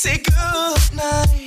say goodnight.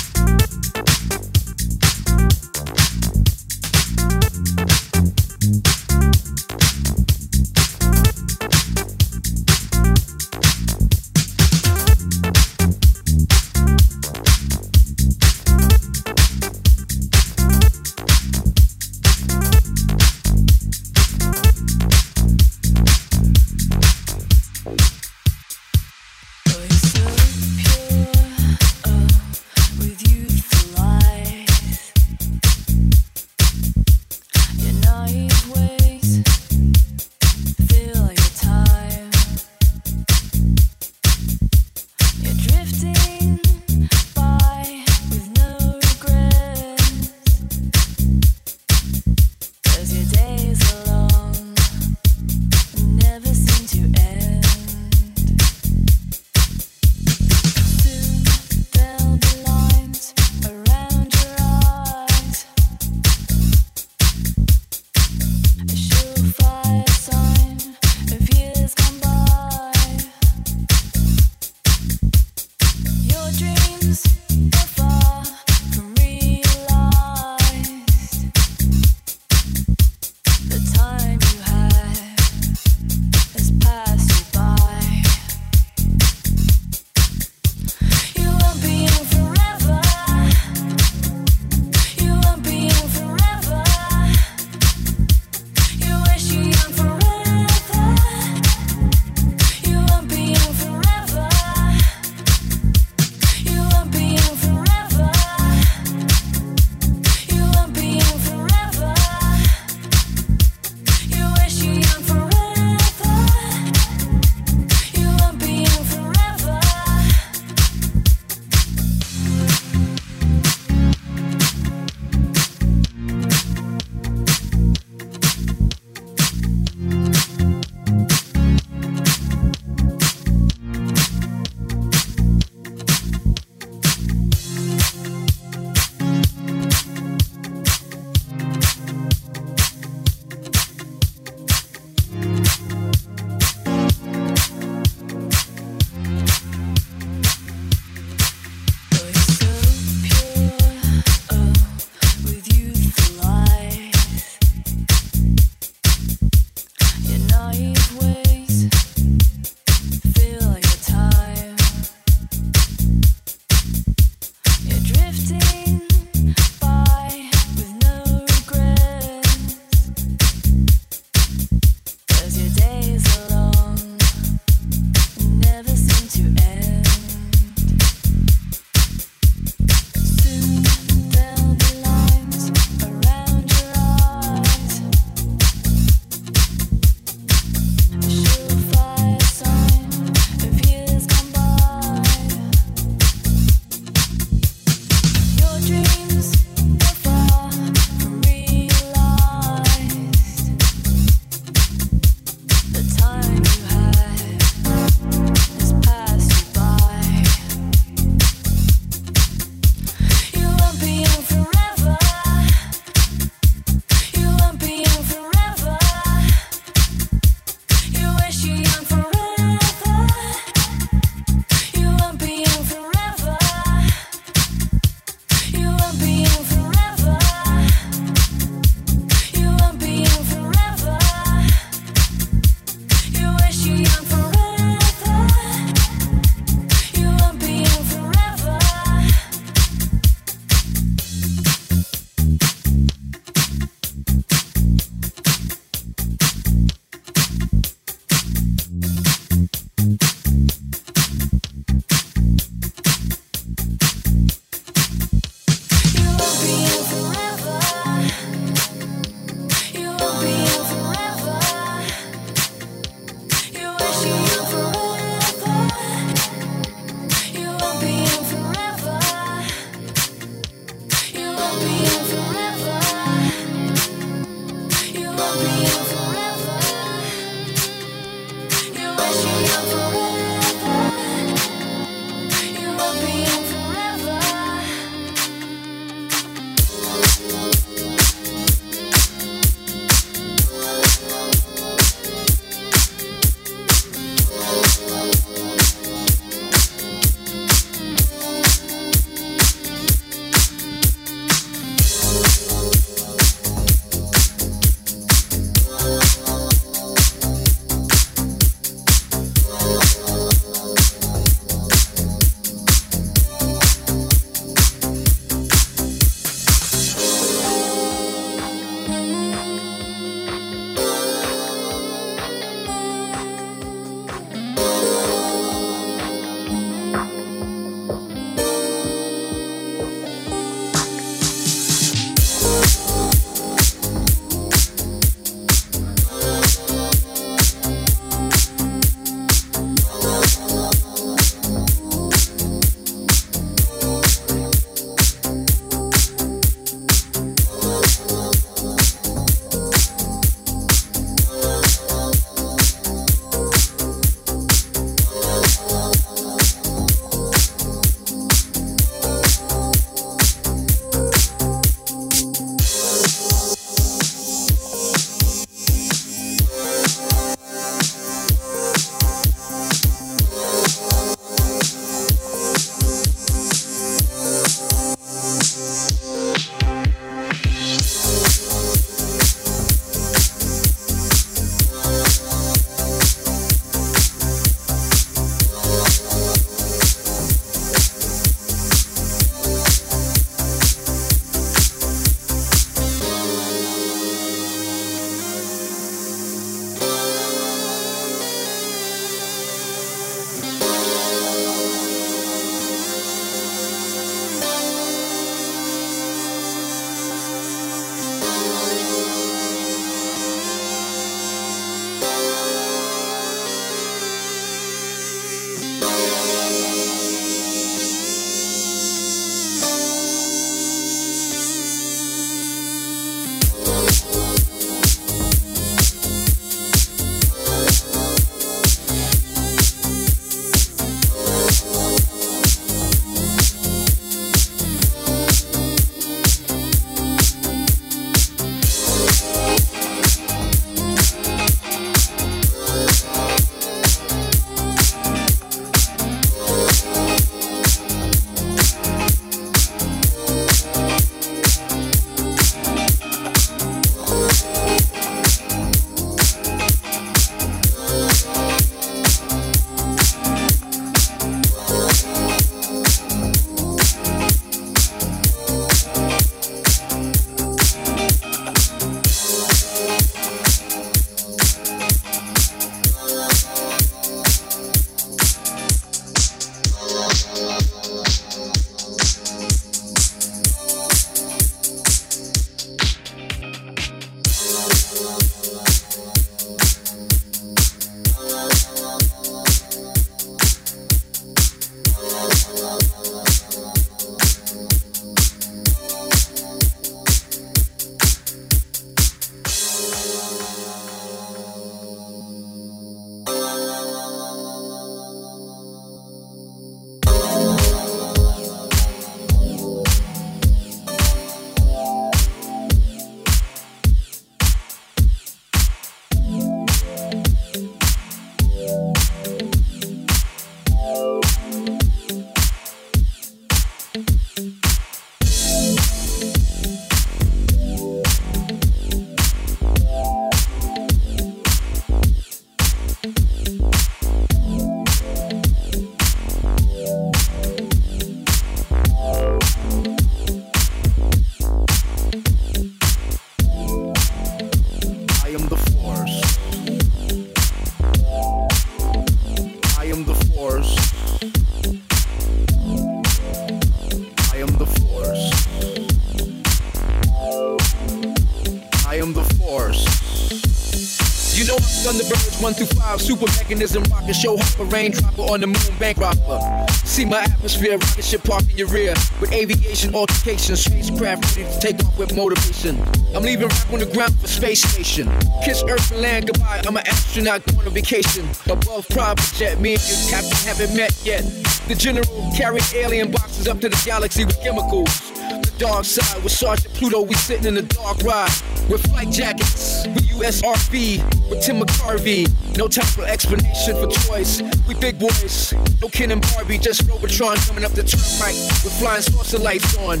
Mechanism, rocket show hopper, raindropper on the moon, bank robber. See my atmosphere, rocket ship park in your rear. With aviation altercations, spacecraft ready to take off with motivation. I'm leaving rock on the ground for space station. Kiss Earth and land goodbye, I'm an astronaut going on vacation. Above private jet, me and your captain haven't met yet. The general carried alien boxes up to the galaxy with chemicals. The dark side with Sergeant Pluto, we sitting in the dark ride. With flight jackets, with USRV, with Tim McCarvey. No time for explanation for toys. We big boys, no Ken and Barbie, just Robotron coming up the turnpike with flying saucer lights on.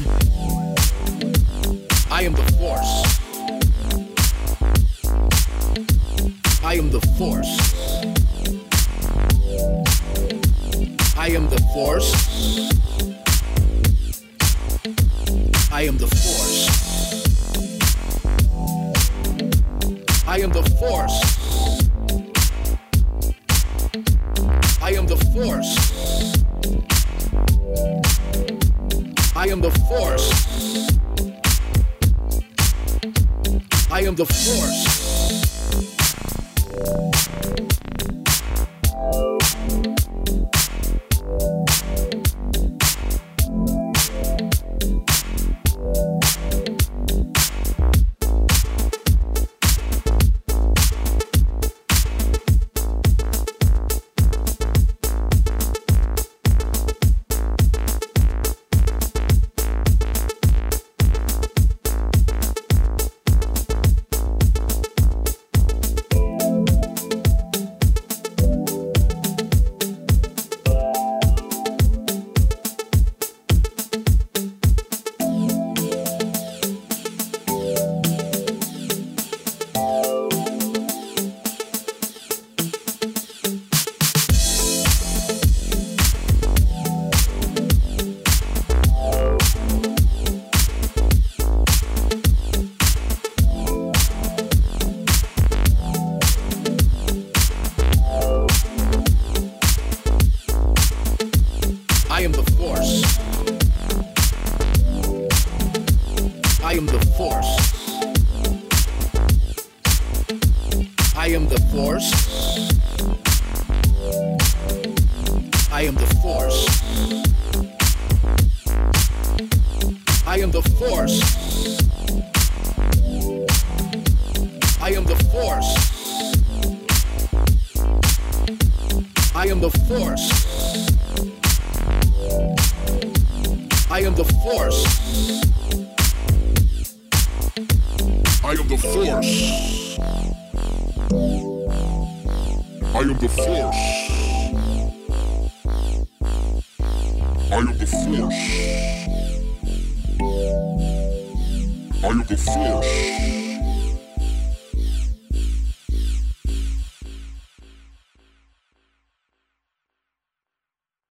I am the Force. I am the Force. I am the Force. I am the Force. I am the Force. I am the Force. I am the Force. I am the Force.